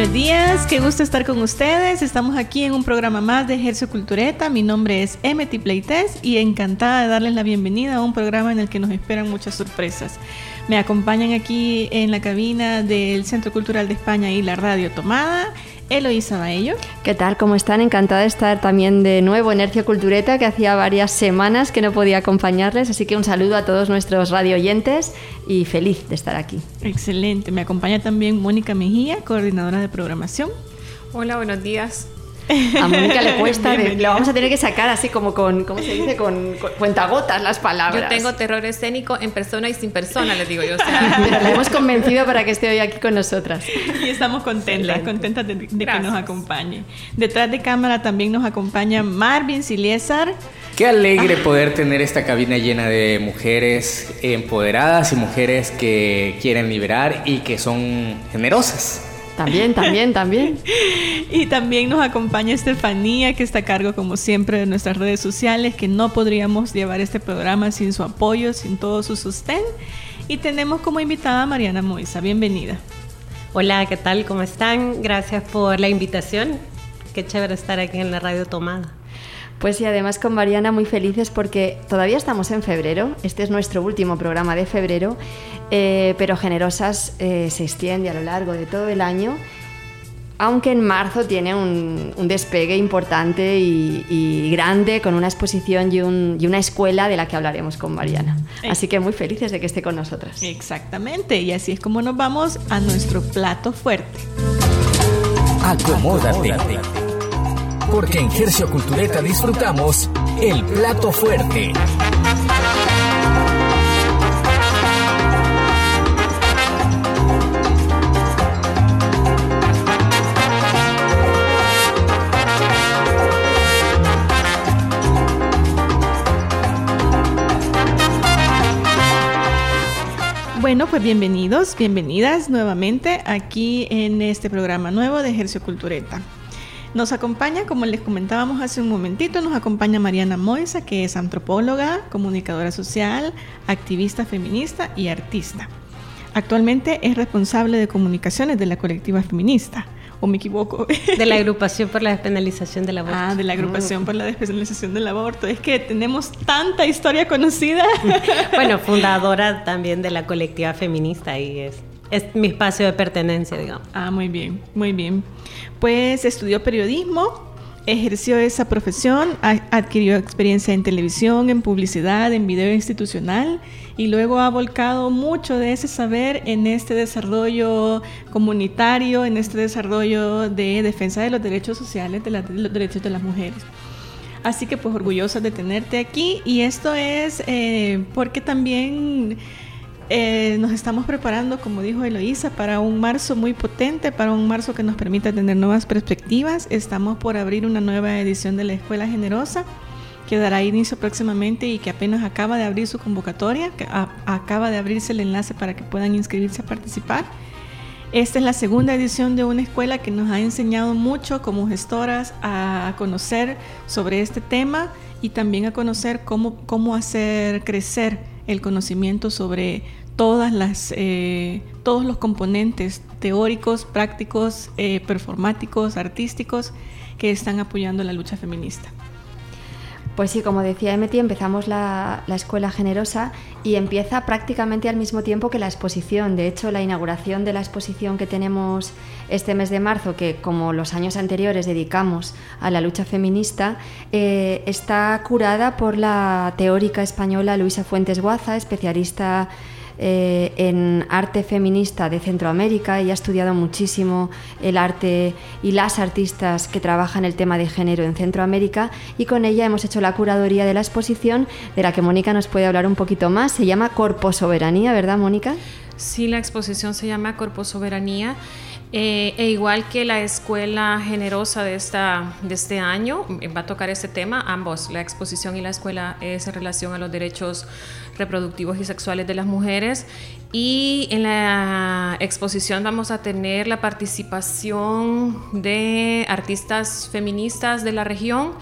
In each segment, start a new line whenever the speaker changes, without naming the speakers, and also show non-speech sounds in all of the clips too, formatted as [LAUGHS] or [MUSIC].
Buenos días, qué gusto estar con ustedes. Estamos aquí en un programa más de Ejercio Cultureta. Mi nombre es Emety Playtest y encantada de darles la bienvenida a un programa en el que nos esperan muchas sorpresas. Me acompañan aquí en la cabina del Centro Cultural de España y la Radio Tomada Eloísa Baello.
¿Qué tal? ¿Cómo están? Encantada de estar también de nuevo en Hercio Cultureta, que hacía varias semanas que no podía acompañarles, así que un saludo a todos nuestros radio oyentes y feliz de estar aquí.
Excelente. Me acompaña también Mónica Mejía, coordinadora de programación.
Hola, buenos días.
A Mónica le [LAUGHS] cuesta, lo vamos a tener que sacar así como con, ¿cómo se dice? Con, cuentagotas las palabras.
Yo tengo terror escénico en persona y sin persona, les digo yo. [LAUGHS]
Pero la hemos convencido para que esté hoy aquí con nosotras.
Y estamos contentas, contentas de, que nos acompañe. Detrás de cámara también nos acompaña Marvin Siliesar.
Qué alegre poder tener esta cabina llena de mujeres empoderadas y mujeres que quieren liberar y que son generosas.
También, también, también. [LAUGHS]
y también nos acompaña Estefanía, que está a cargo, como siempre, de nuestras redes sociales, que no podríamos llevar este programa sin su apoyo, sin todo su sostén. Y tenemos como invitada a Mariana Moisa. Bienvenida.
Hola, ¿qué tal? ¿Cómo están? Gracias por la invitación. Qué chévere estar aquí en la Radio Tomada.
Pues sí, además con Mariana muy felices porque todavía estamos en febrero, este es nuestro último programa de febrero, eh, pero Generosas eh, se extiende a lo largo de todo el año, aunque en marzo tiene un, despegue importante y, grande con una exposición y, y, una escuela de la que hablaremos con Mariana. Así que muy felices de que esté con nosotras.
Exactamente, y así es como nos vamos a nuestro plato fuerte.
Acomódate. Acomódate porque en Gercio Cultureta disfrutamos el plato fuerte.
Bueno, pues bienvenidos, bienvenidas nuevamente aquí en este programa nuevo de Ejercio Cultureta. Nos acompaña, como les comentábamos hace un momentito, nos acompaña Mariana Moisa, que es antropóloga, comunicadora social, activista feminista y artista. Actualmente es responsable de comunicaciones de la colectiva feminista. ¿O me equivoco? [LAUGHS]
De la agrupación por la despenalización del aborto.
Ah, de la agrupación por la despenalización del aborto. Es que tenemos tanta historia conocida. [LAUGHS]
Bueno, [LAUGHS] fundadora también de la colectiva feminista y es, es mi espacio de pertenencia, digamos.
Ah, muy bien, muy bien. Pues estudió periodismo, ejerció esa profesión, adquirió experiencia en televisión, en publicidad, en video institucional y luego ha volcado mucho de ese saber en este desarrollo comunitario, en este desarrollo de defensa de los derechos sociales, de, los derechos de las mujeres. Así que pues orgullosa de tenerte aquí y esto es eh, porque también eh, nos estamos preparando, como dijo Eloísa, para un marzo muy potente, para un marzo que nos permita tener nuevas perspectivas. Estamos por abrir una nueva edición de la Escuela Generosa que dará inicio próximamente y que apenas acaba de abrir su convocatoria, que acaba de abrirse el enlace para que puedan inscribirse a participar. Esta es la segunda edición de una escuela que nos ha enseñado mucho como gestoras a conocer sobre este tema y también a conocer cómo, cómo hacer crecer el conocimiento sobre eh, todos los componentes teóricos, prácticos, eh, performáticos, artísticos que están apoyando la lucha feminista.
Pues sí, como decía Emeti, empezamos la, la, Escuela Generosa y empieza prácticamente al mismo tiempo que la exposición. De hecho, la inauguración de la exposición que tenemos este mes de marzo, que como los años anteriores dedicamos a la lucha feminista, eh, está curada por la teórica española Luisa Fuentes Guaza, especialista eh, en arte feminista de Centroamérica. Ella ha estudiado muchísimo el arte y las artistas que trabajan el tema de género en Centroamérica y con ella hemos hecho la curaduría de la exposición de la que Mónica nos puede hablar un poquito más. Se llama Corpo Soberanía, ¿verdad, Mónica?
Sí, la exposición se llama Corpo Soberanía. Eh, e igual que la escuela generosa de, esta, de este año, va a tocar este tema, ambos, la exposición y la escuela es en relación a los derechos reproductivos y sexuales de las mujeres. Y en la exposición vamos a tener la participación de artistas feministas de la región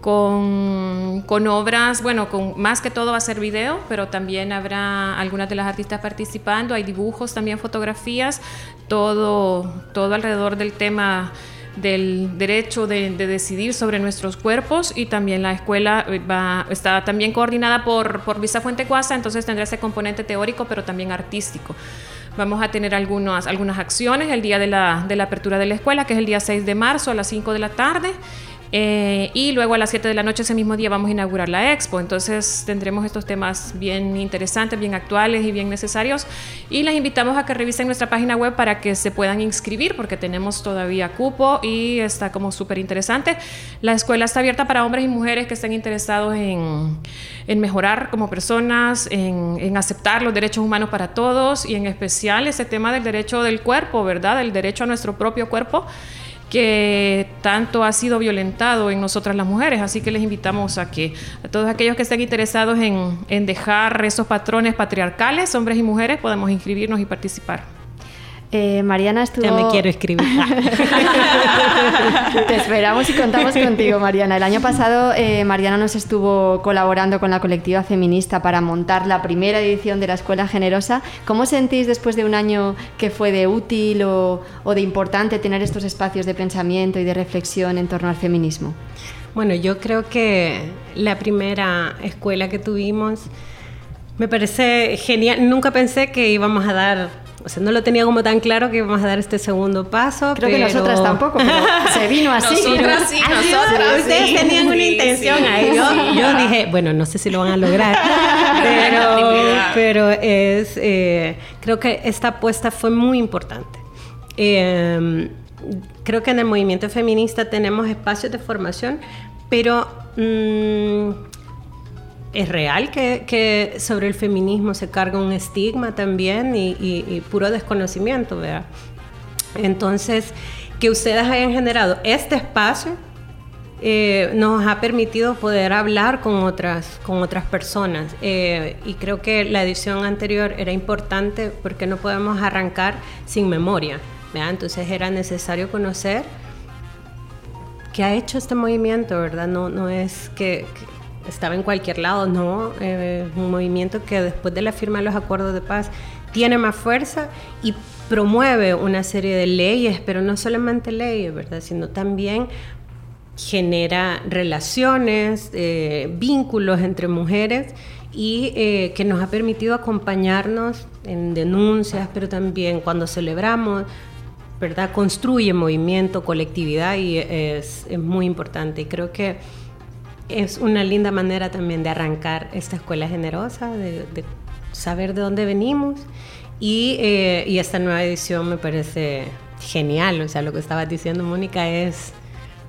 con, obras, bueno, con, más que todo va a ser video, pero también habrá algunas de las artistas participando, hay dibujos, también fotografías, todo, todo alrededor del tema del derecho de, decidir sobre nuestros cuerpos y también la escuela eh, está también coordinada por, por Visa Fuente Cuasa, entonces tendrá ese componente teórico pero también artístico. Vamos a tener algunas, algunas acciones el día de la, de la apertura de la escuela, que es el día 6 de marzo a las 5 de la tarde. Eh, y luego a las 7 de la noche ese mismo día vamos a inaugurar la expo. Entonces tendremos estos temas bien interesantes, bien actuales y bien necesarios. Y les invitamos a que revisen nuestra página web para que se puedan inscribir porque tenemos todavía cupo y está como súper interesante. La escuela está abierta para hombres y mujeres que estén interesados en, en mejorar como personas, en, en aceptar los derechos humanos para todos y en especial ese tema del derecho del cuerpo, ¿verdad? El derecho a nuestro propio cuerpo que tanto ha sido violentado en nosotras las mujeres. Así que les invitamos a que a todos aquellos que estén interesados en, en dejar esos patrones patriarcales, hombres y mujeres, podamos inscribirnos y participar.
Eh, Mariana estuvo...
Ya me quiero escribir. [LAUGHS]
Te esperamos y contamos contigo, Mariana. El año pasado eh, Mariana nos estuvo colaborando con la colectiva feminista para montar la primera edición de la Escuela Generosa. ¿Cómo sentís después de un año que fue de útil o, o de importante tener estos espacios de pensamiento y de reflexión en torno al feminismo?
Bueno, yo creo que la primera escuela que tuvimos me parece genial. Nunca pensé que íbamos a dar o sea, no lo tenía como tan claro que íbamos a dar este segundo paso.
Creo que nosotras tampoco, pero [LAUGHS] se vino así.
Nosotras sí, nosotras
Ustedes tenían una intención ahí. Yo, dije, bueno, no sé si lo van a lograr, [LAUGHS] pero, es, eh, creo que esta apuesta fue muy importante. Em, creo que en el movimiento feminista tenemos espacios de formación, pero... Mm, es real que, sobre el feminismo se carga un estigma también y, puro desconocimiento, ¿verdad? Entonces, que ustedes hayan generado este espacio eh, nos ha permitido poder hablar con otras, con otras personas. Eh, y creo que la edición anterior era importante porque no podemos arrancar sin memoria. ¿verdad? Entonces era necesario conocer qué ha hecho este movimiento, ¿verdad? No, no es que estaba en cualquier lado, no, eh, un movimiento que después de la firma de los acuerdos de paz tiene más fuerza y promueve una serie de leyes, pero no solamente leyes, ¿verdad? Sino también genera relaciones, eh, vínculos entre mujeres y eh, que nos ha permitido acompañarnos en denuncias, pero también cuando celebramos, ¿verdad? Construye movimiento, colectividad y es, es muy importante. Y creo que es una linda manera también de arrancar esta escuela generosa, de, saber de dónde venimos. Y, eh, y, esta nueva edición me parece genial. O sea, lo que estabas diciendo, Mónica, es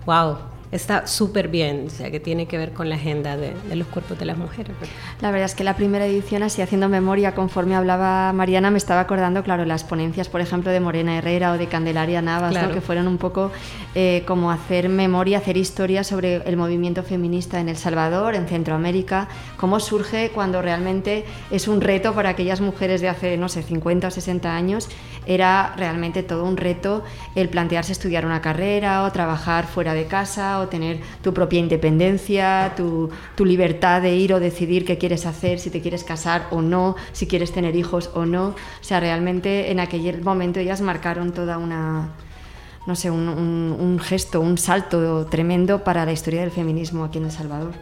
wow está súper bien, o sea, que tiene que ver con la agenda de, los cuerpos de las mujeres.
La verdad es que la primera edición, así haciendo memoria, conforme hablaba Mariana, me estaba acordando, claro, las ponencias, por ejemplo, de Morena Herrera o de Candelaria Navas, que fueron un poco eh, como hacer memoria, hacer historia sobre el movimiento feminista en El Salvador, en Centroamérica, cómo surge cuando realmente es un reto para aquellas mujeres de hace, no sé, 50 o 60 años, era realmente todo un reto el plantearse estudiar una carrera o trabajar fuera de casa tener tu propia independencia, tu, libertad de ir o decidir qué quieres hacer, si te quieres casar o no, si quieres tener hijos o no. O sea, realmente en aquel momento ellas marcaron toda una, no sé, un, un, gesto, un salto tremendo para la historia del feminismo aquí en El Salvador.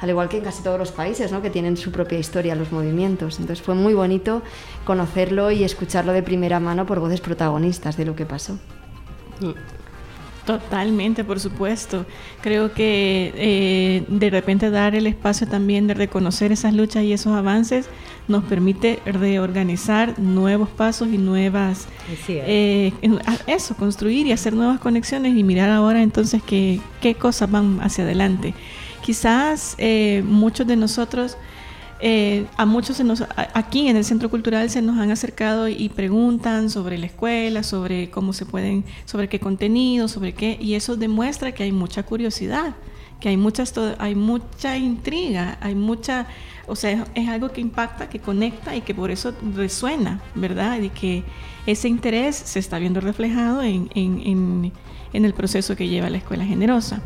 Al igual que en casi todos los países, ¿no? que tienen su propia historia los movimientos. Entonces fue muy bonito conocerlo y escucharlo de primera mano por voces protagonistas de lo que pasó.
Totalmente, por supuesto. Creo que eh, de repente dar el espacio también de reconocer esas luchas y esos avances nos permite reorganizar nuevos pasos y nuevas... Eh, eso, construir y hacer nuevas conexiones y mirar ahora entonces qué, qué cosas van hacia adelante. Quizás eh, muchos de nosotros eh, a muchos nos, aquí en el Centro Cultural se nos han acercado y preguntan sobre la escuela, sobre cómo se pueden, sobre qué contenido, sobre qué, y eso demuestra que hay mucha curiosidad, que hay, muchas, hay mucha intriga, hay mucha, o sea, es algo que impacta, que conecta y que por eso resuena, ¿verdad? Y que ese interés se está viendo reflejado en el proceso que lleva la escuela generosa.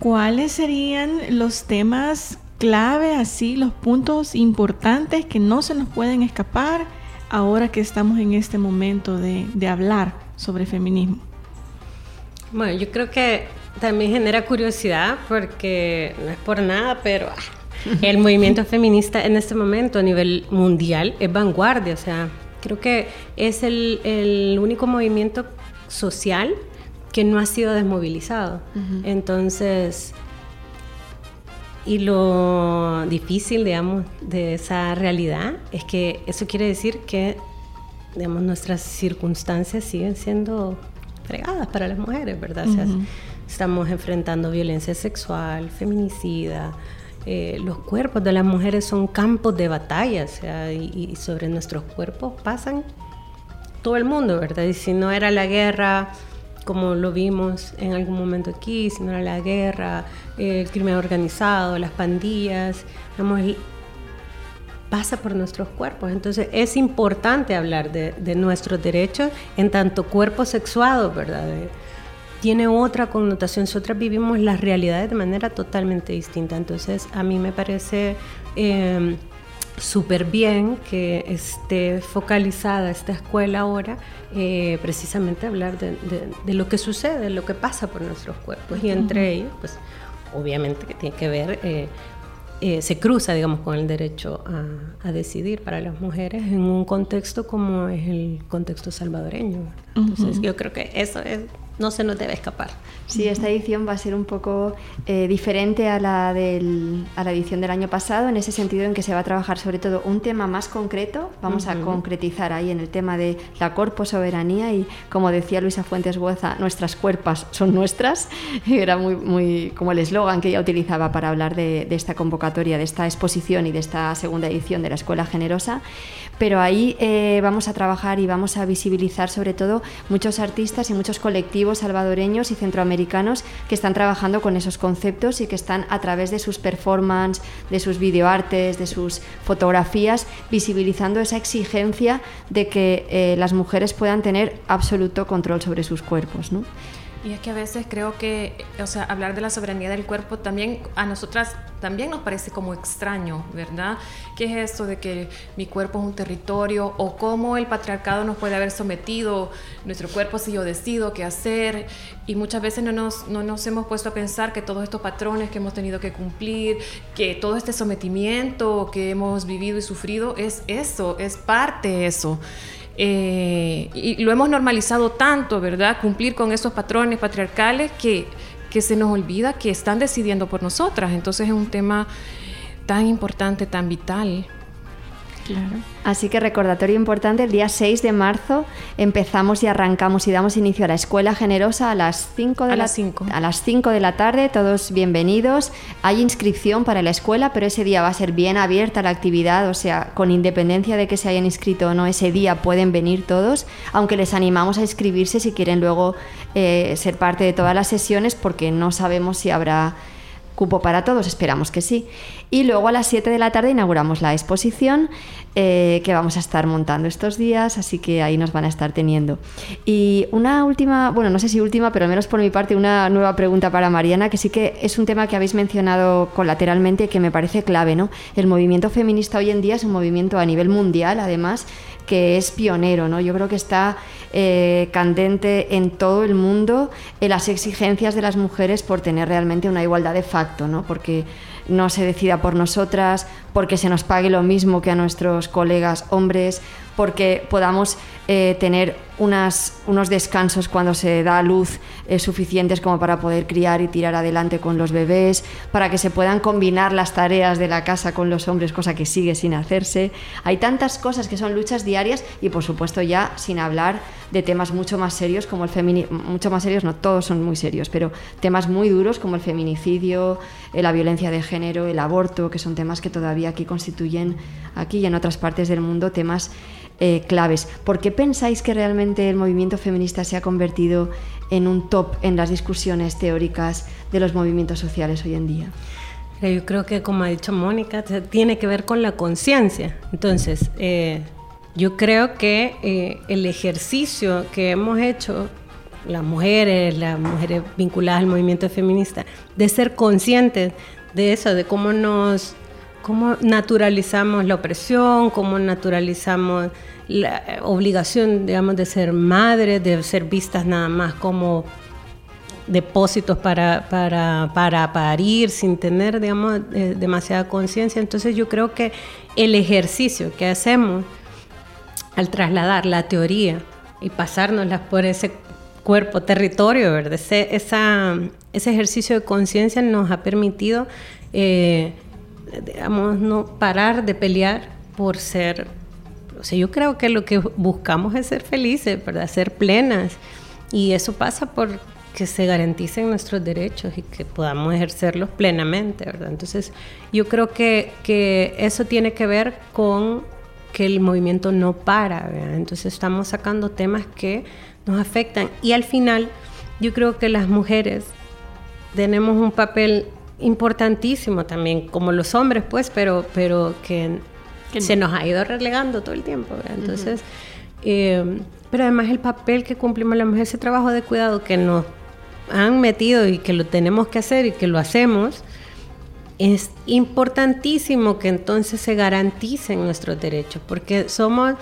¿Cuáles serían los temas clave, así los puntos importantes que no se nos pueden escapar ahora que estamos en este momento de, hablar sobre feminismo?
Bueno, yo creo que también genera curiosidad porque no es por nada, pero ah, el movimiento feminista en este momento a nivel mundial es vanguardia, o sea, creo que es el, el único movimiento social que no ha sido desmovilizado. Entonces, y lo difícil, digamos, de esa realidad es que eso quiere decir que, digamos, nuestras circunstancias siguen siendo fregadas para las mujeres, ¿verdad? o sea, estamos enfrentando violencia sexual, feminicida, eh, los cuerpos de las mujeres son campos de batalla, o sea, y, sobre nuestros cuerpos pasan todo el mundo, ¿verdad? Y si no era la guerra como lo vimos en algún momento aquí, si no era la guerra, el crimen organizado, las pandillas, pasa por nuestros cuerpos. Entonces es importante hablar de, nuestros derechos en tanto cuerpo sexuado, ¿verdad? tiene otra connotación, nosotras vivimos las realidades de manera totalmente distinta. Entonces a mí me parece... Eh, súper bien que esté focalizada esta escuela ahora, eh, precisamente hablar de, lo que sucede, lo que pasa por nuestros cuerpos. Y entre ellos, pues obviamente que tiene que ver, eh, eh, se cruza, digamos, con el derecho a, a, decidir para las mujeres en un contexto como es el contexto salvadoreño. Entonces yo creo que eso es no se nos debe escapar.
Sí, esta edición va a ser un poco eh, diferente a la, del, a la edición del año pasado, en ese sentido en que se va a trabajar sobre todo un tema más concreto, vamos a concretizar ahí en el tema de la corpo soberanía y como decía Luisa Fuentes Bueza, nuestras cuerpas son nuestras, [LAUGHS] era muy, muy como el eslogan que ella utilizaba para hablar de, de esta convocatoria, de esta exposición y de esta segunda edición de la Escuela Generosa, pero ahí eh, vamos a trabajar y vamos a visibilizar sobre todo muchos artistas y muchos colectivos salvadoreños y centroamericanos que están trabajando con esos conceptos y que están a través de sus performances, de sus videoartes, de sus fotografías, visibilizando esa exigencia de que eh, las mujeres puedan tener absoluto control sobre sus cuerpos. ¿no?
Y es que a veces creo que, o sea, hablar de la soberanía del cuerpo también a nosotras también nos parece como extraño, ¿verdad? ¿Qué es esto de que mi cuerpo es un territorio o cómo el patriarcado nos puede haber sometido nuestro cuerpo si yo decido qué hacer? Y muchas veces no nos, no nos hemos puesto a pensar que todos estos patrones que hemos tenido que cumplir, que todo este sometimiento que hemos vivido y sufrido es eso, es parte de eso. Eh, y lo hemos normalizado tanto, ¿verdad? Cumplir con esos patrones patriarcales que, que se nos olvida que están decidiendo por nosotras. Entonces es un tema tan importante, tan vital.
Así que recordatorio importante, el día 6 de marzo empezamos y arrancamos y damos inicio a la Escuela Generosa a las 5 de,
a
la,
las 5.
A las 5 de la tarde, todos bienvenidos. Hay inscripción para la escuela, pero ese día va a ser bien abierta la actividad, o sea, con independencia de que se hayan inscrito o no, ese día pueden venir todos, aunque les animamos a inscribirse si quieren luego eh, ser parte de todas las sesiones, porque no sabemos si habrá cupo para todos, esperamos que sí. Y luego a las 7 de la tarde inauguramos la exposición eh, que vamos a estar montando estos días, así que ahí nos van a estar teniendo. Y una última, bueno, no sé si última, pero al menos por mi parte, una nueva pregunta para Mariana, que sí que es un tema que habéis mencionado colateralmente que me parece clave, ¿no? El movimiento feminista hoy en día es un movimiento a nivel mundial, además, que es pionero, ¿no? Yo creo que está eh, candente en todo el mundo en las exigencias de las mujeres por tener realmente una igualdad de facto, ¿no? Porque no se decida por nosotras, porque se nos pague lo mismo que a nuestros colegas hombres, porque podamos eh, tener unas, unos descansos cuando se da luz eh, suficientes como para poder criar y tirar adelante con los bebés, para que se puedan combinar las tareas de la casa con los hombres, cosa que sigue sin hacerse. Hay tantas cosas que son luchas diarias y por supuesto ya sin hablar de temas mucho más serios como el feminismo, mucho más serios, no todos son muy serios, pero temas muy duros como el feminicidio, eh, la violencia de género, el aborto, que son temas que todavía aquí constituyen, aquí y en otras partes del mundo, temas eh, claves. ¿Por qué pensáis que realmente el movimiento feminista se ha convertido en un top en las discusiones teóricas de los movimientos sociales hoy en día?
Yo creo que, como ha dicho Mónica, tiene que ver con la conciencia. Entonces, eh, yo creo que eh, el ejercicio que hemos hecho las mujeres, las mujeres vinculadas al movimiento feminista, de ser conscientes de eso, de cómo nos cómo naturalizamos la opresión, cómo naturalizamos la obligación, digamos, de ser madres, de ser vistas nada más como depósitos para, para, para parir sin tener, digamos, eh, demasiada conciencia. Entonces yo creo que el ejercicio que hacemos al trasladar la teoría y pasárnoslas por ese cuerpo, territorio, ¿verdad? Ese, ese ejercicio de conciencia nos ha permitido eh, digamos, no parar de pelear por ser, o sea, yo creo que lo que buscamos es ser felices, ¿verdad? Ser plenas. Y eso pasa por que se garanticen nuestros derechos y que podamos ejercerlos plenamente, ¿verdad? Entonces, yo creo que, que eso tiene que ver con que el movimiento no para, ¿verdad? Entonces, estamos sacando temas que nos afectan. Y al final, yo creo que las mujeres tenemos un papel importantísimo también, como los hombres, pues, pero, pero que, se nos ha ido relegando todo el tiempo. Entonces, eh, pero además el papel que cumplimos la mujer, ese trabajo de cuidado que nos han metido y que lo tenemos que hacer y que lo hacemos, es importantísimo que entonces se garanticen nuestros derechos, porque somos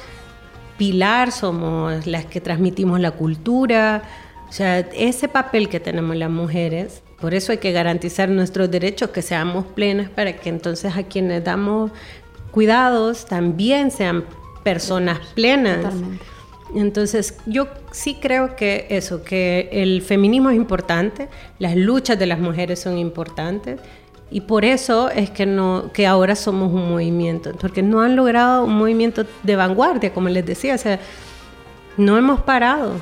pilar, somos las que transmitimos la cultura, o sea, ese papel que tenemos las mujeres por eso hay que garantizar nuestros derechos, que seamos plenas para que entonces a quienes damos cuidados también sean personas plenas. Totalmente. Entonces, yo sí creo que eso, que el feminismo es importante, las luchas de las mujeres son importantes y por eso es que no que ahora somos un movimiento, porque no han logrado un movimiento de vanguardia, como les decía, o sea, no hemos parado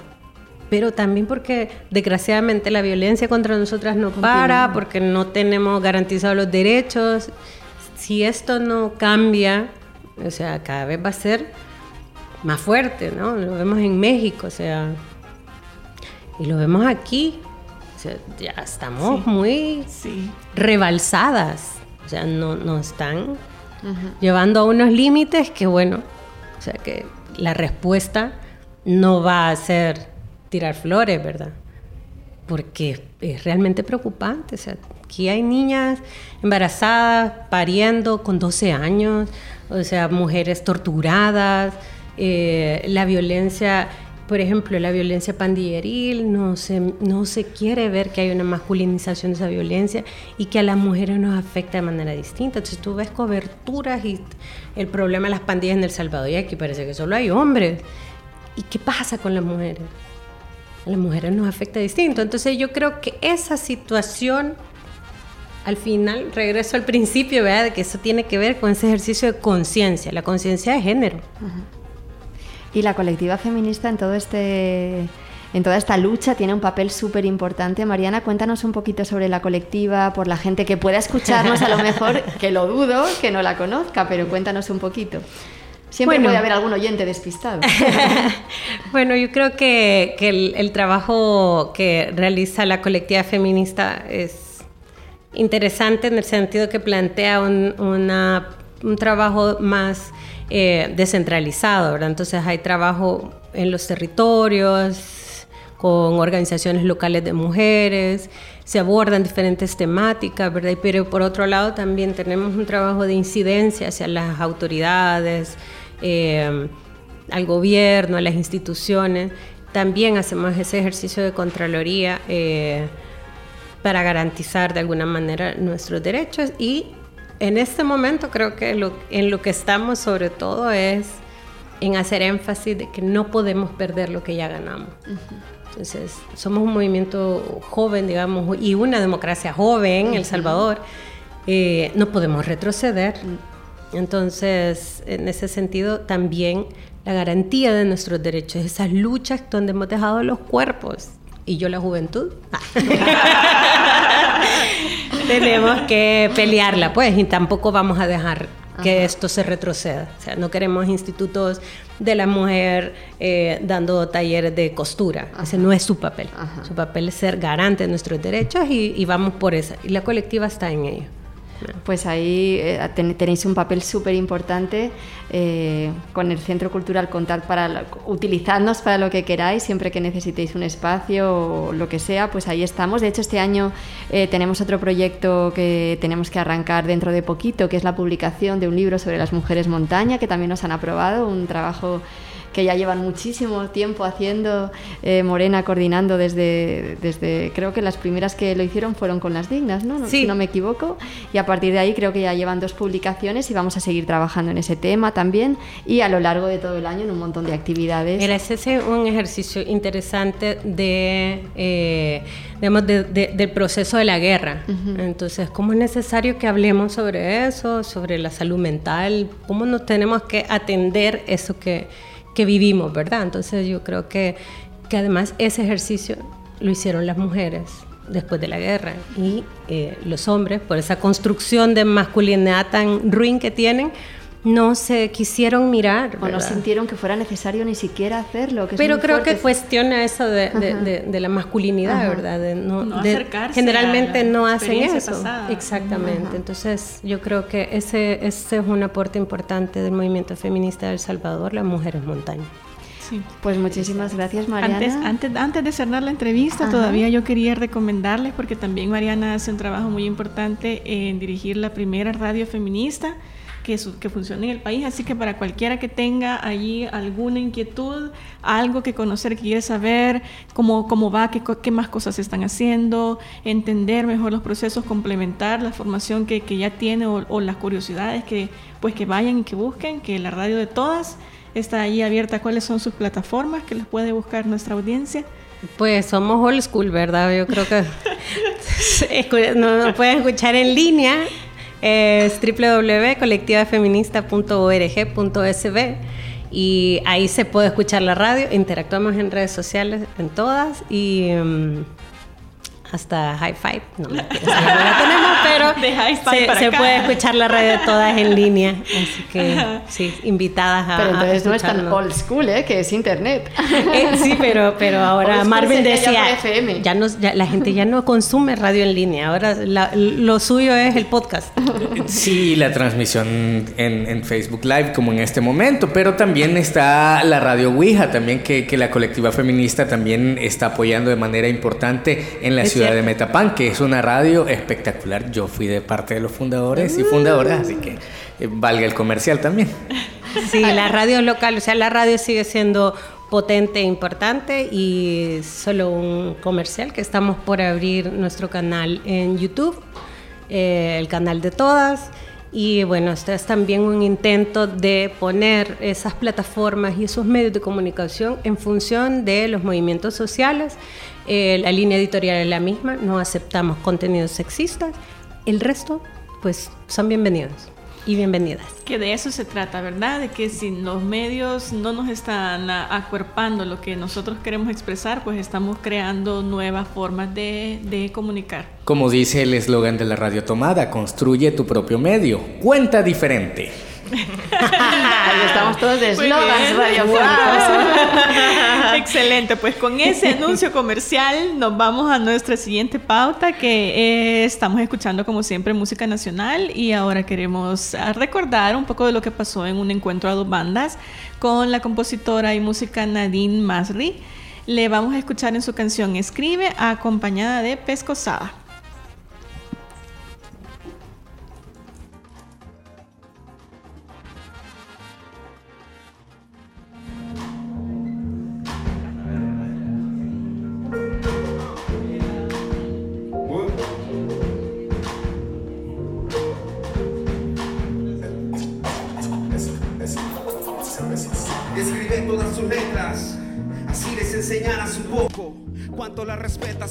pero también porque desgraciadamente la violencia contra nosotras no para, porque no tenemos garantizados los derechos. Si esto no cambia, o sea, cada vez va a ser más fuerte, ¿no? Lo vemos en México, o sea, y lo vemos aquí. O sea, ya estamos muy rebalsadas, o sea, no nos están llevando a unos límites que, bueno, o sea, que la respuesta no va a ser tirar flores, ¿verdad? Porque es realmente preocupante. O sea, aquí hay niñas embarazadas, pariendo con 12 años, o sea, mujeres torturadas, eh, la violencia, por ejemplo, la violencia pandilleril, no se, no se quiere ver que hay una masculinización de esa violencia y que a las mujeres nos afecta de manera distinta. Entonces tú ves coberturas y el problema de las pandillas en El Salvador y aquí parece que solo hay hombres. ¿Y qué pasa con las mujeres? A las mujeres nos afecta distinto. Entonces yo creo que esa situación, al final, regreso al principio, ¿verdad? De que eso tiene que ver con ese ejercicio de conciencia, la conciencia de género.
Y la colectiva feminista en todo este en toda esta lucha tiene un papel súper importante. Mariana, cuéntanos un poquito sobre la colectiva, por la gente que pueda escucharnos, a lo mejor, [LAUGHS] que lo dudo, que no la conozca, pero cuéntanos un poquito. Siempre puede haber algún oyente despistado. [LAUGHS]
bueno, yo creo que, el, trabajo que realiza la colectiva feminista es interesante en el sentido que plantea un, trabajo más eh, descentralizado, ¿verdad? Entonces hay trabajo en los territorios, con organizaciones locales de mujeres, se abordan diferentes temáticas, ¿verdad? Pero por otro lado también tenemos un trabajo de incidencia hacia las autoridades, eh, al gobierno, a las instituciones. También hacemos ese ejercicio de Contraloría eh, para garantizar de alguna manera nuestros derechos y en este momento creo que lo, en lo que estamos sobre todo es en hacer énfasis de que no podemos perder lo que ya ganamos. Entonces, somos un movimiento joven, digamos, y una democracia joven, El Salvador. Eh, no podemos retroceder. Entonces, en ese sentido, también la garantía de nuestros derechos, esas luchas donde hemos dejado los cuerpos y yo la juventud. [LAUGHS] [LAUGHS] Tenemos que pelearla, pues, y tampoco vamos a dejar que esto se retroceda. O sea, no queremos institutos de la mujer eh, dando talleres de costura. Ese no es su papel. Su papel es ser garante de nuestros derechos y, y vamos por esa. Y la colectiva está en ello.
Pues ahí eh, tenéis un papel súper importante eh, con el Centro Cultural Contar para utilizarnos para lo que queráis, siempre que necesitéis un espacio o lo que sea, pues ahí estamos. De hecho, este año eh, tenemos otro proyecto que tenemos que arrancar dentro de poquito, que es la publicación de un libro sobre las mujeres montaña, que también nos han aprobado, un trabajo que ya llevan muchísimo tiempo haciendo, eh, Morena coordinando desde, desde, creo que las primeras que lo hicieron fueron con las dignas, ¿no? Si no me equivoco. Y a partir de ahí creo que ya llevan dos publicaciones y vamos a seguir trabajando en ese tema también y a lo largo de todo el año en un montón de actividades.
Era ese un ejercicio interesante de, eh, digamos, del proceso de la guerra. Entonces, ¿cómo es necesario que hablemos sobre eso, sobre la salud mental? ¿Cómo nos tenemos que atender eso que que vivimos, ¿verdad? Entonces yo creo que, que además ese ejercicio lo hicieron las mujeres después de la guerra y eh, los hombres, por esa construcción de masculinidad tan ruin que tienen, no se quisieron mirar.
O no sintieron que fuera necesario ni siquiera hacerlo.
Pero creo que cuestiona eso de, de, la masculinidad, ¿verdad? De no, generalmente no hacen eso. Exactamente. Entonces yo creo que ese, ese es un aporte importante del movimiento feminista de El Salvador, las mujeres montañas.
Sí. Pues muchísimas gracias, Mariana.
Antes, antes, antes de cerrar la entrevista, todavía yo quería recomendarles, porque también Mariana hace un trabajo muy importante en dirigir la primera radio feminista que, que funcione en el país. Así que para cualquiera que tenga allí alguna inquietud, algo que conocer, que quiere saber cómo, cómo va, qué, qué más cosas se están haciendo, entender mejor los procesos, complementar la formación que, que ya tiene o, las curiosidades, que pues que vayan y que busquen, que la radio de todas está ahí abierta. ¿Cuáles son sus plataformas que les puede buscar nuestra audiencia?
Pues somos old school, ¿verdad? Yo creo que [LAUGHS] [LAUGHS] nos pueden escuchar en línea es www.colectivafeminista.org.sb y ahí se puede escuchar la radio, interactuamos en redes sociales, en todas y... Mm, hasta High Five. No, [LAUGHS] la tenemos, pero se, puede escuchar la radio todas en línea. Así que sí, invitadas a.
Pero entonces no es tan old school, ¿eh? que es internet.
Eh, sí, pero, pero ahora Marvin decía: ya, no, la gente ya no consume radio en línea, ahora lo suyo es el podcast.
Sí, la transmisión en, en, Facebook Live, como en este momento, pero también está la radio Ouija, también que, que la colectiva feminista también está apoyando de manera importante en la ciudad de Metapan, que es una radio espectacular. Yo fui de parte de los fundadores y fundadoras, así que eh, valga el comercial también. [LAUGHS]
Sí, la radio local, o sea, la radio sigue siendo potente e importante y solo un comercial que estamos por abrir nuestro canal en YouTube, eh, el canal de todas. Y bueno, este es también un intento de poner esas plataformas y esos medios de comunicación en función de los movimientos sociales eh, la línea editorial es la misma, no aceptamos contenidos sexistas. El resto, pues, son bienvenidos y bienvenidas.
Que de eso se trata, ¿verdad? De que si los medios no nos están acuerpando lo que nosotros queremos expresar, pues estamos creando nuevas formas de, de comunicar.
Como dice el eslogan de la radio tomada, construye tu propio medio, cuenta diferente.
Estamos todos de eslogans [LAUGHS]
Excelente, pues con ese anuncio comercial nos vamos a nuestra siguiente pauta que estamos escuchando como siempre música nacional. Y ahora queremos recordar un poco de lo que pasó en un encuentro a dos bandas con la compositora y música Nadine Masri. Le vamos a escuchar en su canción Escribe acompañada de Pescosada.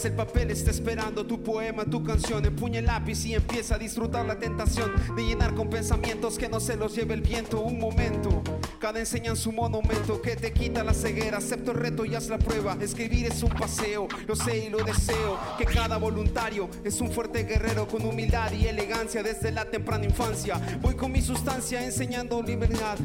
El papel está esperando tu poema, tu canción. Empuña el lápiz y empieza a disfrutar la tentación de llenar con pensamientos que no se los lleve el viento. Un momento, cada enseñan su monumento que te quita la ceguera. Acepto el reto y haz la prueba. Escribir es un paseo, lo sé y lo deseo. Que cada voluntario es un fuerte guerrero con humildad y elegancia desde la temprana infancia. Voy con mi sustancia enseñando libertad.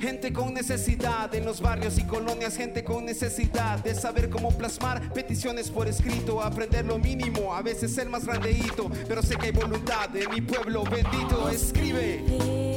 Gente con necesidad en los barrios y colonias, gente con necesidad de saber cómo plasmar peticiones por escrito, aprender lo mínimo, a veces el más grandeito, pero sé que hay voluntad en mi pueblo bendito. Escribe.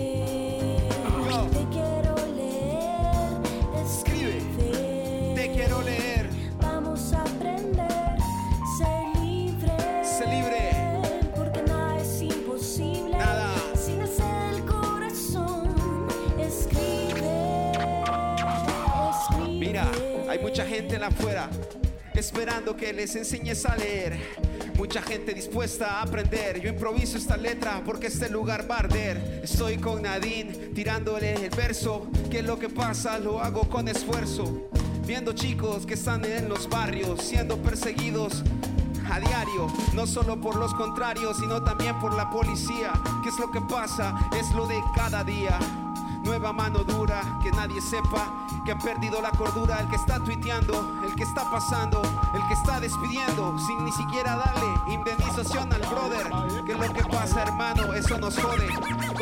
Mucha gente en afuera esperando que les enseñes a leer. Mucha gente dispuesta a aprender. Yo improviso esta letra porque este lugar va a arder. Estoy con Nadine tirándole el verso. Que lo que pasa? Lo hago con esfuerzo. Viendo chicos que están en los barrios siendo perseguidos a diario, no solo por los contrarios, sino también por la policía. ¿Qué es lo que pasa? Es lo de cada día. Nueva mano dura, que nadie sepa que ha perdido la cordura. El que está tuiteando, el que está pasando, el que está despidiendo, sin ni siquiera darle indemnización al brother. ¿Qué es lo que pasa, hermano? Eso nos jode.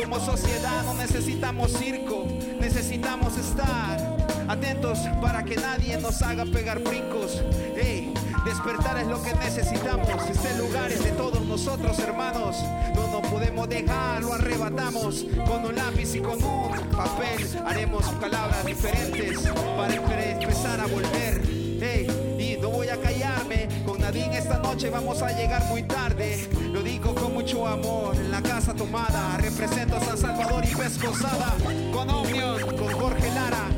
Como sociedad no necesitamos circo, necesitamos estar atentos para que nadie nos haga pegar brincos. Ey, despertar es lo que necesitamos. Este lugar es de todos nosotros, hermanos. No nos podemos dejar, lo arrebatamos. Con un lápiz y con un papel haremos palabras diferentes para empe- empezar a volver. Ey, y no voy a callarme. Con Nadine esta noche vamos a llegar muy tarde. Lo digo con mucho amor. En la casa tomada represento a San Salvador y Pescosada. Con Omnium, con Jorge Lara.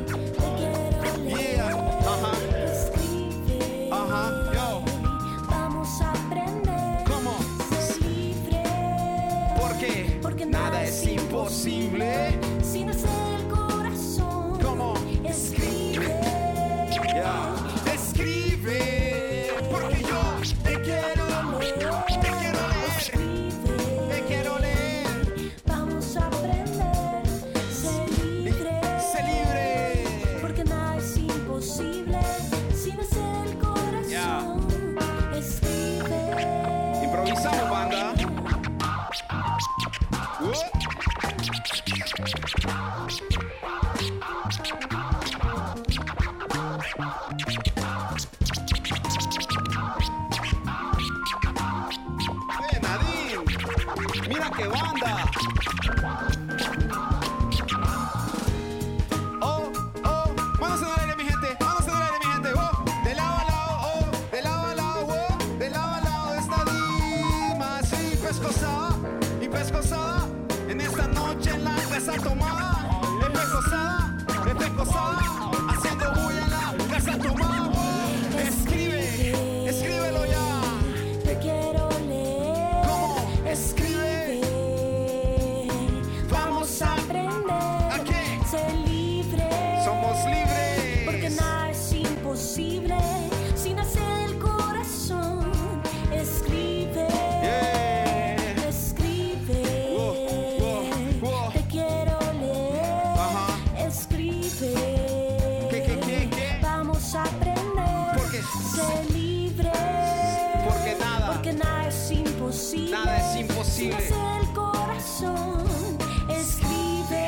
El corazón. Escribe.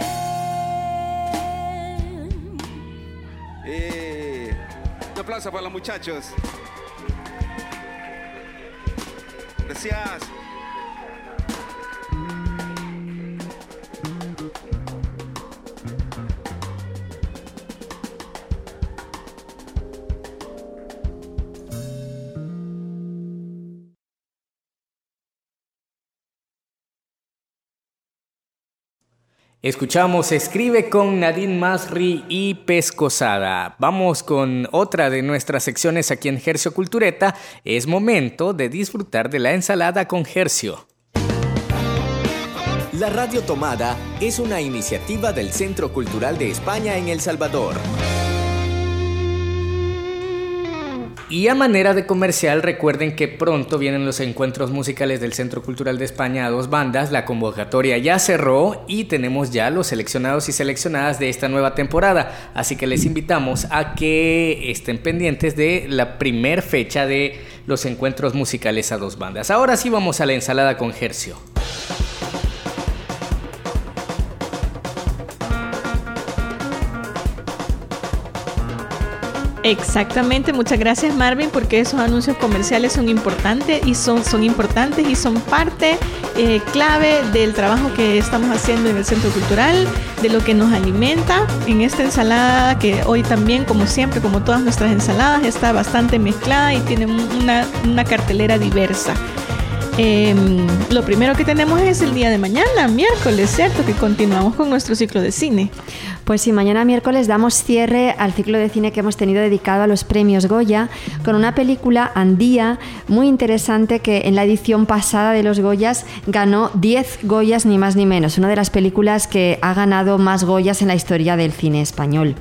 Eh, un aplauso para los muchachos.
Escuchamos Escribe con Nadine Masri y Pescosada. Vamos con otra de nuestras secciones aquí en Gercio Cultureta. Es momento de disfrutar de la ensalada con Gercio.
La Radio Tomada es una iniciativa del Centro Cultural de España en El Salvador.
Y a manera de comercial, recuerden que pronto vienen los encuentros musicales del Centro Cultural de España a dos bandas. La convocatoria ya cerró y tenemos ya los seleccionados y seleccionadas de esta nueva temporada. Así que les invitamos a que estén pendientes de la primer fecha de los encuentros musicales a dos bandas. Ahora sí vamos a la ensalada con Gercio.
Exactamente, muchas gracias Marvin porque esos anuncios comerciales son importantes y son, son importantes y son parte eh, clave del trabajo que estamos haciendo en el Centro Cultural, de lo que nos alimenta en esta ensalada que hoy también, como siempre, como todas nuestras ensaladas, está bastante mezclada y tiene una, una cartelera diversa. Em, lo primero que tenemos es el día de mañana, miércoles, ¿cierto? Que continuamos con nuestro ciclo de cine.
Pues sí, mañana miércoles damos cierre al ciclo de cine que hemos tenido dedicado a los premios Goya con una película Andía muy interesante que en la edición pasada de los Goyas ganó 10 Goyas ni más ni menos, una de las películas que ha ganado más Goyas en la historia del cine español.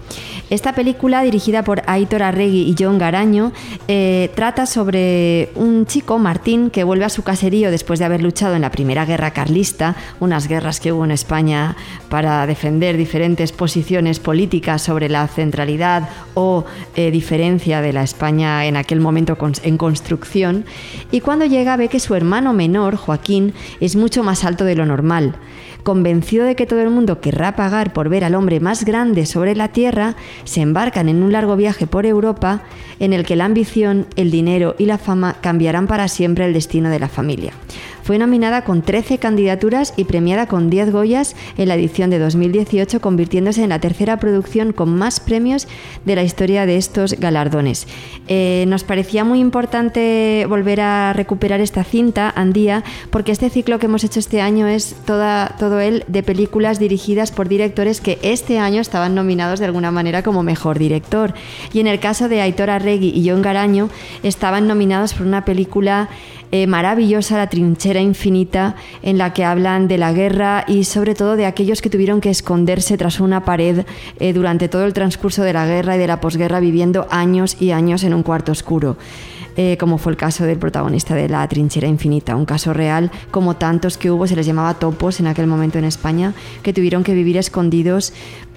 Esta película, dirigida por Aitor Arregui y John Garaño, eh, trata sobre un chico, Martín, que vuelve a su caserío después de haber luchado en la Primera Guerra Carlista, unas guerras que hubo en España para defender diferentes posiciones políticas sobre la centralidad o eh, diferencia de la España en aquel momento en construcción, y cuando llega ve que su hermano menor, Joaquín, es mucho más alto de lo normal. Convencido de que todo el mundo querrá pagar por ver al hombre más grande sobre la Tierra, se embarcan en un largo viaje por Europa en el que la ambición, el dinero y la fama cambiarán para siempre el destino de la familia. Fue nominada con 13 candidaturas y premiada con 10 Goyas en la edición de 2018, convirtiéndose en la tercera producción con más premios de la historia de estos galardones. Eh, nos parecía muy importante volver a recuperar esta cinta, Andía, porque este ciclo que hemos hecho este año es toda, todo él de películas dirigidas por directores que este año estaban nominados de alguna manera como mejor director. Y en el caso de Aitor Arregui y John Garaño, estaban nominados por una película eh, maravillosa, La trinchera infinita, en la que hablan de la guerra y sobre todo de aquellos que tuvieron que esconderse tras una pared eh, durante todo el transcurso de la guerra y de la posguerra, viviendo años y años en un cuarto oscuro. Eh, como fue el caso del protagonista de La Trinchera Infinita, un caso real como tantos que hubo, se les llamaba topos en aquel momento en España, que tuvieron que vivir escondidos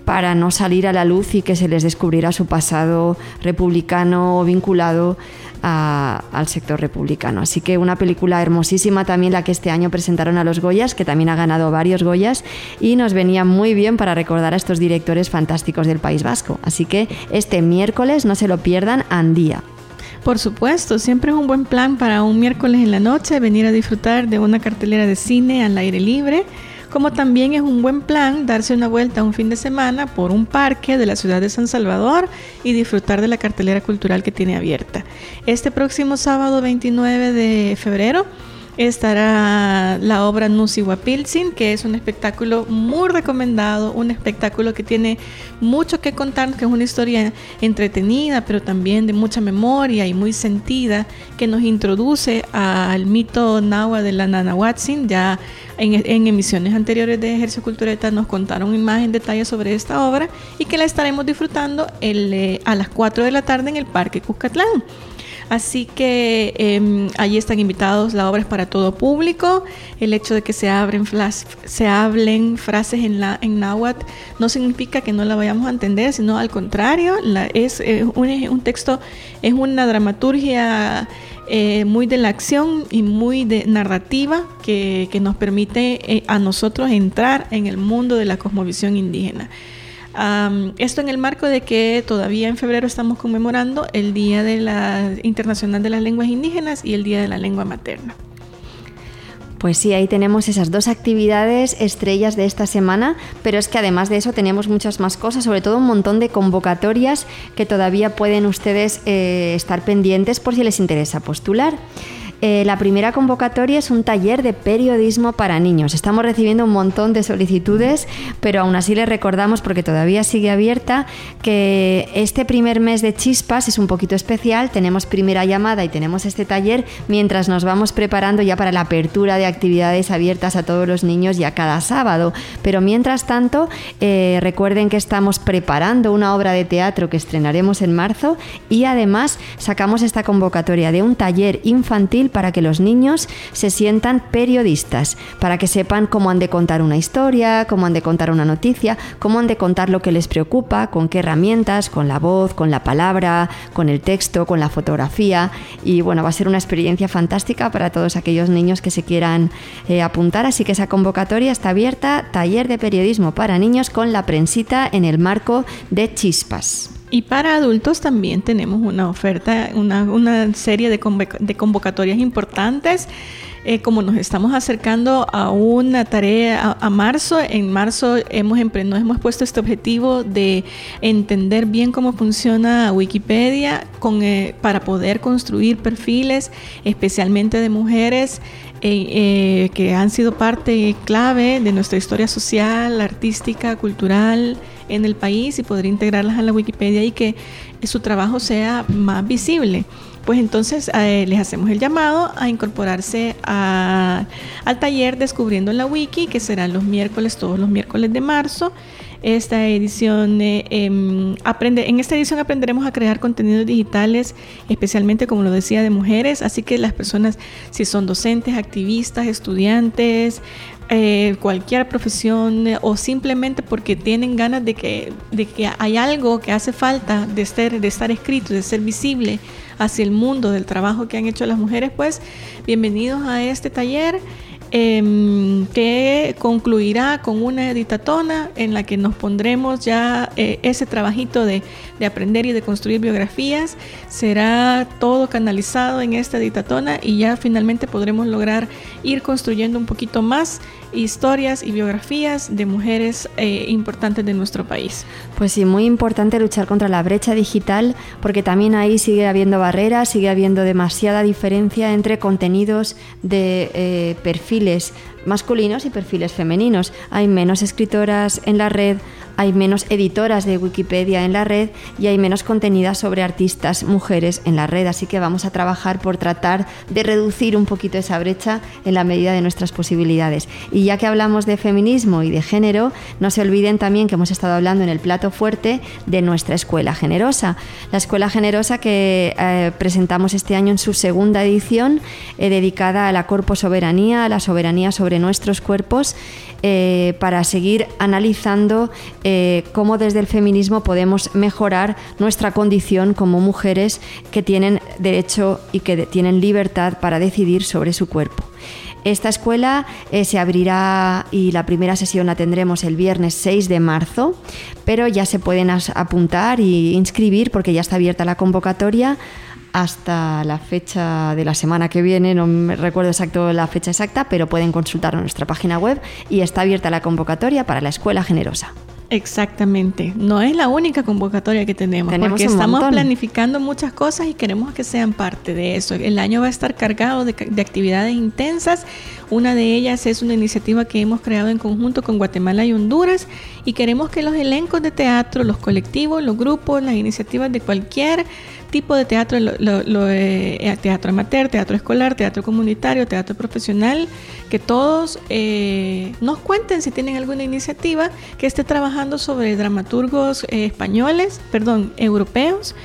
para no salir a la luz y que se les descubriera su pasado republicano o vinculado al sector republicano. Así que una película hermosísima también la que este año presentaron a los Goyas, que también ha ganado varios Goyas y nos venía muy bien para recordar a estos directores fantásticos del País Vasco. Así que este miércoles no se lo pierdan, Andía.
Por supuesto, siempre es un buen plan para un miércoles en la noche venir a disfrutar de una cartelera de cine al aire libre como también es un buen plan darse una vuelta un fin de semana por un parque de la ciudad de San Salvador y disfrutar de la cartelera cultural que tiene abierta. Este próximo sábado 29 de febrero estará la obra Nusiwapilsin, que es un espectáculo muy recomendado, un espectáculo que tiene mucho que contar, que es una historia entretenida, pero también de mucha memoria y muy sentida, que nos introduce al mito náhuatl de la Nanahuatzin. Ya en, emisiones anteriores de Ejercicio Cultureta nos contaron más en detalle sobre esta obra y que la estaremos disfrutando eh, a las 4 de la tarde en el Parque Cuscatlán. Así que eh, allí están invitados, la obra es para todo público. El hecho de que se, abren se hablen frases en, la, en náhuatl no significa que no la vayamos a entender, sino al contrario, es, un, texto, es una dramaturgia eh, muy de la acción y muy de narrativa que, nos permite eh, a nosotros entrar en el mundo de la cosmovisión indígena esto en el marco de que todavía en febrero estamos conmemorando el Día de la Internacional de las Lenguas Indígenas y el Día de la Lengua Materna.
Pues sí, ahí tenemos esas dos actividades estrellas de esta semana, pero es que además de eso tenemos muchas más cosas, sobre todo un montón de convocatorias que todavía pueden ustedes eh, estar pendientes por si les interesa postular. Eh, la primera convocatoria es un taller de periodismo para niños. Estamos recibiendo un montón de solicitudes, pero aún así les recordamos, porque todavía sigue abierta, que este primer mes de chispas es un poquito especial. Tenemos primera llamada y tenemos este taller mientras nos vamos preparando ya para la apertura de actividades abiertas a todos los niños ya cada sábado. Pero mientras tanto, eh, recuerden que estamos preparando una obra de teatro que estrenaremos en marzo y además sacamos esta convocatoria de un taller infantil para que los niños se sientan periodistas, para que sepan cómo han de contar una historia, cómo han de contar una noticia, cómo han de contar lo que les preocupa, con qué herramientas, con la voz, con la palabra, con el texto, con la fotografía. Y bueno, va a ser una experiencia fantástica para todos aquellos niños que se quieran eh, apuntar. Así que esa convocatoria está abierta, taller de periodismo para niños con la prensita en el marco de Chispas.
Y para adultos también tenemos una oferta, una, serie de, convocatorias importantes. Eh, como nos estamos acercando a una tarea a, marzo, en marzo hemos, nos hemos puesto este objetivo de entender bien cómo funciona Wikipedia eh, para poder construir perfiles, especialmente de mujeres eh, que han sido parte clave de nuestra historia social, artística, cultural en el país y poder integrarlas a la Wikipedia y que su trabajo sea más visible. Pues entonces eh, les hacemos el llamado a incorporarse al taller Descubriendo la Wiki, que será los miércoles, todos los miércoles de marzo. Esta edición eh, em, aprende, en esta edición aprenderemos a crear contenidos digitales, especialmente como lo decía, de mujeres. Así que las personas, si son docentes, activistas, estudiantes, eh, cualquier profesión o simplemente porque tienen ganas de que, de que hay algo que hace falta de, ser, de estar escrito, de ser visible hacia el mundo del trabajo que han hecho las mujeres, pues bienvenidos a este taller. Em, que concluirá con una editatona en la que nos pondremos ya eh, ese trabajito de, de, aprender y de construir biografías. Será todo canalizado en esta editatona y ya finalmente podremos lograr ir construyendo un poquito más historias y biografías de mujeres eh, importantes de nuestro país.
Pues sí, muy importante luchar contra la brecha digital porque también ahí sigue habiendo barreras, sigue habiendo demasiada diferencia entre contenidos de eh, perfiles masculinos y perfiles femeninos. Hay menos escritoras en la red, hay menos editoras de Wikipedia en la red y hay menos contenidas sobre artistas mujeres en la red. Así que vamos a trabajar por tratar de reducir un poquito esa brecha en la medida de nuestras posibilidades. Y ya que hablamos de feminismo y de género, no se olviden también que hemos estado hablando en el plato fuerte de nuestra escuela generosa. La escuela generosa que eh, presentamos este año en su segunda edición, eh, dedicada a la corpo soberanía, a la soberanía sobre nuestros cuerpos, eh, para seguir analizando eh, cómo desde el feminismo podemos mejorar nuestra condición como mujeres que tienen derecho y que tienen libertad para decidir sobre su cuerpo. Esta escuela eh, se abrirá y la primera sesión la tendremos el viernes 6 de marzo, pero ya se pueden apuntar y inscribir porque ya está abierta la convocatoria hasta la fecha de la semana que viene, no me recuerdo exacto la fecha exacta, pero pueden consultar nuestra página web y está abierta la convocatoria para la Escuela Generosa.
Exactamente, no es la única convocatoria que tenemos, porque estamos planificando muchas cosas y queremos que sean parte de eso. El año va a estar cargado de, de, actividades intensas. Una de ellas es una iniciativa que hemos creado en conjunto con Guatemala y Honduras y queremos que los elencos de teatro, los colectivos, los grupos, las iniciativas de cualquier tipo de teatro, lo, eh, teatro amateur, teatro escolar, teatro comunitario, teatro profesional, que todos eh, nos cuenten si tienen alguna iniciativa que esté trabajando sobre dramaturgos eh, españoles, perdón, europeos,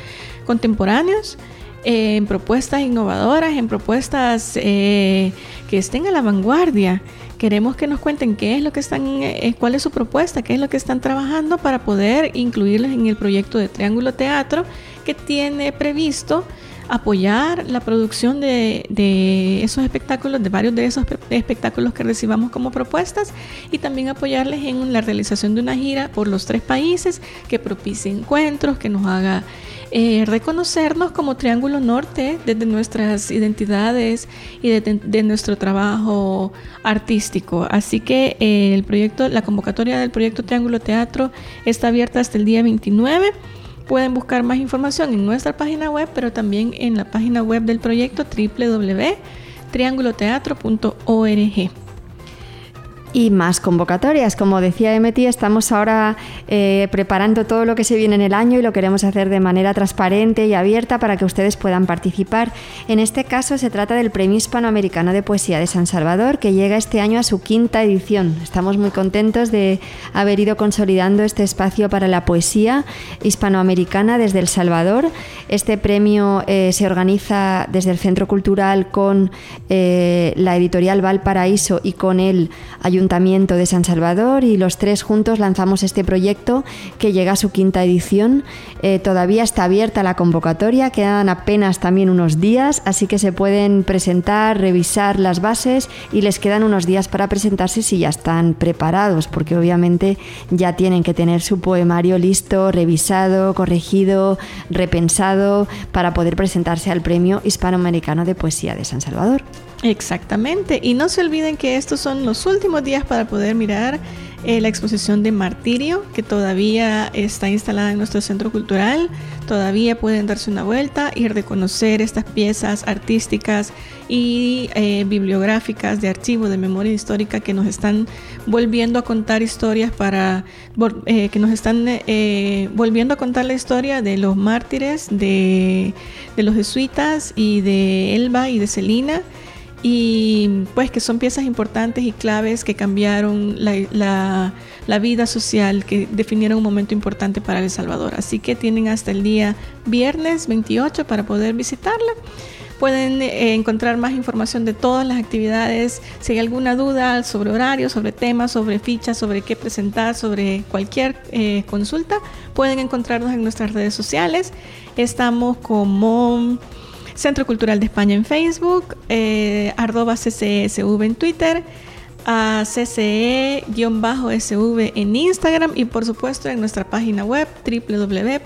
contemporáneos, en propuestas innovadoras, en propuestas que estén a la vanguardia queremos que nos cuenten qué es lo que están, eh, cuál es su propuesta, qué es lo que están trabajando para poder incluirles en el proyecto de Triángulo Teatro que tiene previsto apoyar la producción de, esos espectáculos, de varios de esos espectáculos que recibamos como propuestas y también apoyarles en la realización de una gira por los tres países que propicie encuentros, que nos haga eh, reconocernos como Triángulo Norte desde nuestras identidades y de, nuestro trabajo artístico. Así que eh, el proyecto, la convocatoria del proyecto Triángulo Teatro está abierta hasta el día 29. Pueden buscar más información en nuestra página web, pero también en la página web del proyecto www trianguloteatro.org
y más convocatorias. Como decía Emeti, estamos ahora eh, preparando todo lo que se viene en el año y lo queremos hacer de manera transparente y abierta para que ustedes puedan participar. En este caso se trata del Premio Hispanoamericano de Poesía de San Salvador, que llega este año a su quinta edición. Estamos muy contentos de haber ido consolidando este espacio para la poesía hispanoamericana desde El Salvador. Este premio eh, se organiza desde el Centro Cultural con eh, la editorial Valparaíso y con el Ayuntamiento Ayuntamiento de San Salvador y los tres juntos lanzamos este proyecto que llega a su quinta edición. Eh, todavía está abierta la convocatoria, quedan apenas también unos días, así que se pueden presentar, revisar las bases y les quedan unos días para presentarse si ya están preparados, porque obviamente ya tienen que tener su poemario listo, revisado, corregido, repensado para poder presentarse al Premio Hispanoamericano de Poesía de San Salvador.
Exactamente. Y no se olviden que estos son los últimos días para poder mirar eh, la exposición de Martirio, que todavía está instalada en nuestro centro cultural. Todavía pueden darse una vuelta y reconocer estas piezas artísticas y eh, bibliográficas de archivo de memoria histórica que nos están volviendo a contar historias para eh, que nos están volviendo a contar la historia de los mártires de, de los jesuitas y de Elba y de Celina y pues que son piezas importantes y claves que cambiaron la, vida social, que definieron un momento importante para El Salvador. Así que tienen hasta el día viernes 28 para poder visitarla. Pueden eh, encontrar más información de todas las actividades. Si hay alguna duda sobre horarios, sobre temas, sobre fichas, sobre qué presentar, sobre cualquier eh, consulta, pueden encontrarnos en nuestras redes sociales. Estamos como Centro Cultural de España en Facebook, eh, arroba CCSV en Twitter, a CCE-SV en Instagram y por supuesto en nuestra página web www.ccsv.org.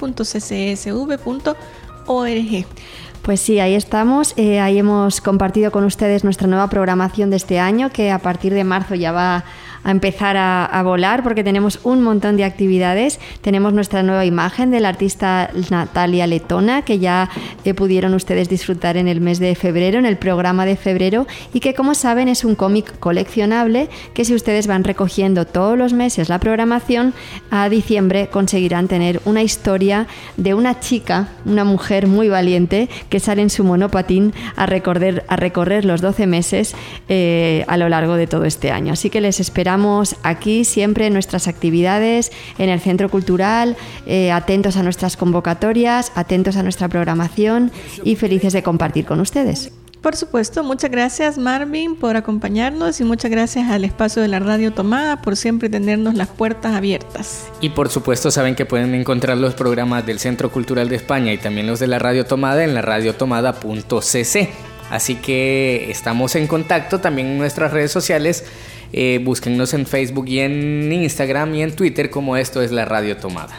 Pues sí, ahí estamos. Eh, ahí hemos compartido con ustedes nuestra nueva programación de este año, que a partir de marzo ya va a empezar a, volar porque tenemos un montón de actividades. Tenemos nuestra nueva imagen del artista Natalia Letona, que ya eh, pudieron ustedes disfrutar en el mes de febrero, en el programa de febrero, y que como saben es un cómic coleccionable que si ustedes van recogiendo todos los meses la programación, a diciembre conseguirán tener una historia de una chica, una mujer muy valiente, que sale en su monopatín a recorrer, a recorrer los 12 meses eh, a lo largo de todo este año. Así que les esperamos aquí siempre en nuestras actividades, en el Centro Cultural, eh, atentos a nuestras convocatorias, atentos a nuestra programación y felices de compartir con ustedes.
Por supuesto, muchas gracias Marvin por acompañarnos y muchas gracias al espacio de la Radio Tomada por siempre tenernos las puertas abiertas.
Y por supuesto saben que pueden encontrar los programas del Centro Cultural de España y también los de la Radio Tomada en la radiotomada.cc. Así que estamos en contacto también en nuestras redes sociales eh, búsquennos en Facebook y en Instagram y en Twitter como esto es la Radio Tomada.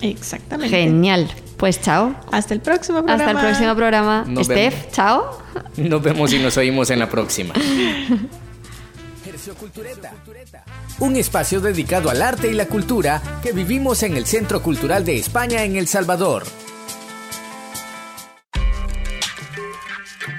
Exactamente.
Genial. Pues chao.
Hasta el próximo programa.
Hasta el próximo programa. Steph, chao.
Nos vemos y nos oímos en la próxima. [LAUGHS]
Un espacio dedicado al arte y la cultura que vivimos en el Centro Cultural de España en El Salvador.